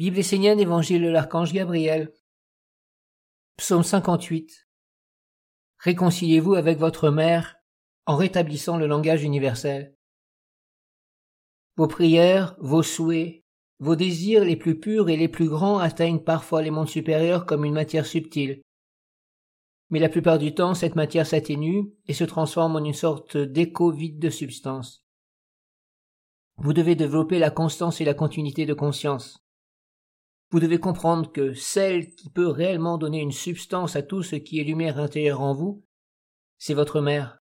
Bible essénienne, Évangile de l'Archange Gabriel. Psaume 58. Réconciliez-vous avec votre mère en rétablissant le langage universel. Vos prières, vos souhaits, vos désirs les plus purs et les plus grands atteignent parfois les mondes supérieurs comme une matière subtile. Mais la plupart du temps, cette matière s'atténue et se transforme en une sorte d'écho vide de substance. Vous devez développer la constance et la continuité de conscience. Vous devez comprendre que celle qui peut réellement donner une substance à tout ce qui est lumière intérieure en vous, c'est votre mère.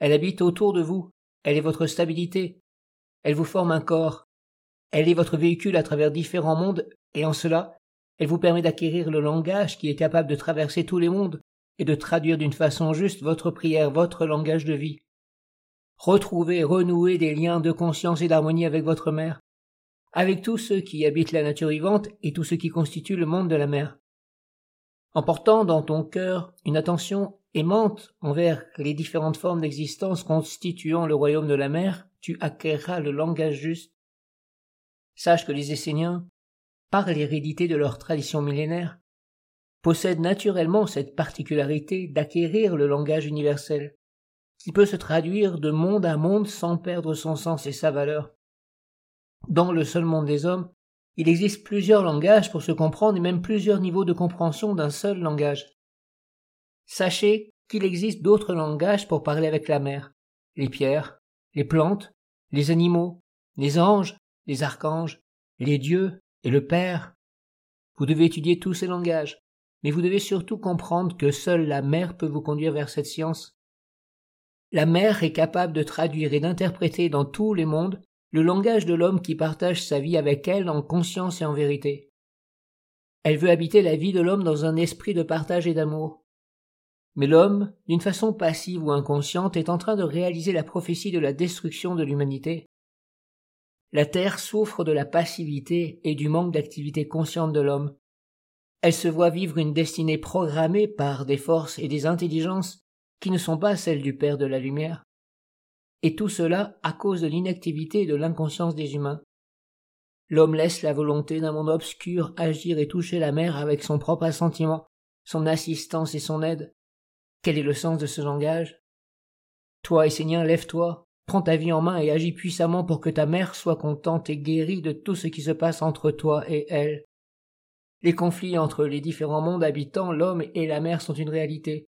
Elle habite autour de vous, elle est votre stabilité, elle vous forme un corps, elle est votre véhicule à travers différents mondes, et en cela, elle vous permet d'acquérir le langage qui est capable de traverser tous les mondes et de traduire d'une façon juste votre prière, votre langage de vie. Retrouvez, renouer des liens de conscience et d'harmonie avec votre mère avec tous ceux qui habitent la nature vivante et tous ceux qui constituent le monde de la mer. En portant dans ton cœur une attention aimante envers les différentes formes d'existence constituant le royaume de la mer, tu acquerras le langage juste. Sache que les Esséniens, par l'hérédité de leur tradition millénaire, possèdent naturellement cette particularité d'acquérir le langage universel, qui peut se traduire de monde à monde sans perdre son sens et sa valeur. Dans le seul monde des hommes, il existe plusieurs langages pour se comprendre et même plusieurs niveaux de compréhension d'un seul langage. Sachez qu'il existe d'autres langages pour parler avec la mer, les pierres, les plantes, les animaux, les anges, les archanges, les dieux et le Père. Vous devez étudier tous ces langages, mais vous devez surtout comprendre que seule la mer peut vous conduire vers cette science. La mer est capable de traduire et d'interpréter dans tous les mondes le langage de l'homme qui partage sa vie avec elle en conscience et en vérité. Elle veut habiter la vie de l'homme dans un esprit de partage et d'amour. Mais l'homme, d'une façon passive ou inconsciente, est en train de réaliser la prophétie de la destruction de l'humanité. La Terre souffre de la passivité et du manque d'activité consciente de l'homme. Elle se voit vivre une destinée programmée par des forces et des intelligences qui ne sont pas celles du Père de la Lumière et tout cela à cause de l'inactivité et de l'inconscience des humains. L'homme laisse la volonté d'un monde obscur agir et toucher la mer avec son propre assentiment, son assistance et son aide. Quel est le sens de ce langage? Toi, Essénien, lève-toi, prends ta vie en main et agis puissamment pour que ta mère soit contente et guérie de tout ce qui se passe entre toi et elle. Les conflits entre les différents mondes habitants, l'homme et la mer sont une réalité.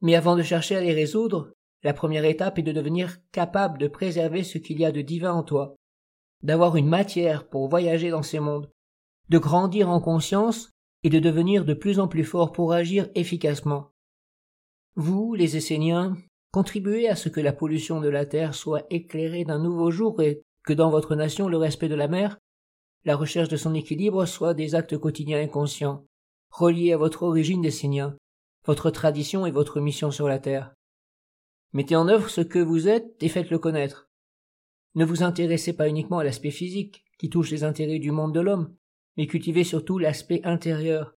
Mais avant de chercher à les résoudre, la première étape est de devenir capable de préserver ce qu'il y a de divin en toi, d'avoir une matière pour voyager dans ces mondes, de grandir en conscience et de devenir de plus en plus fort pour agir efficacement. Vous, les Esséniens, contribuez à ce que la pollution de la terre soit éclairée d'un nouveau jour et que dans votre nation le respect de la mer, la recherche de son équilibre soit des actes quotidiens inconscients, reliés à votre origine d'Esséniens, votre tradition et votre mission sur la terre. Mettez en œuvre ce que vous êtes et faites-le connaître. Ne vous intéressez pas uniquement à l'aspect physique, qui touche les intérêts du monde de l'homme, mais cultivez surtout l'aspect intérieur.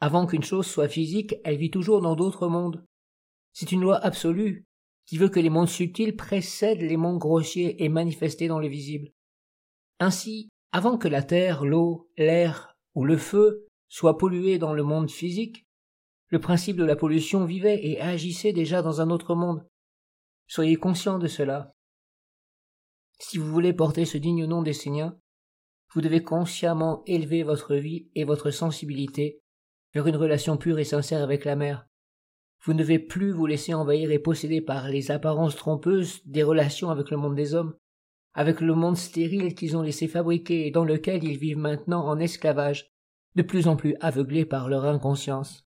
Avant qu'une chose soit physique, elle vit toujours dans d'autres mondes. C'est une loi absolue, qui veut que les mondes subtils précèdent les mondes grossiers et manifestés dans le visible. Ainsi, avant que la terre, l'eau, l'air ou le feu soient pollués dans le monde physique, le principe de la pollution vivait et agissait déjà dans un autre monde. Soyez conscient de cela. Si vous voulez porter ce digne nom des Seigneurs, vous devez consciemment élever votre vie et votre sensibilité vers une relation pure et sincère avec la mère. Vous ne devez plus vous laisser envahir et posséder par les apparences trompeuses des relations avec le monde des hommes, avec le monde stérile qu'ils ont laissé fabriquer et dans lequel ils vivent maintenant en esclavage, de plus en plus aveuglés par leur inconscience.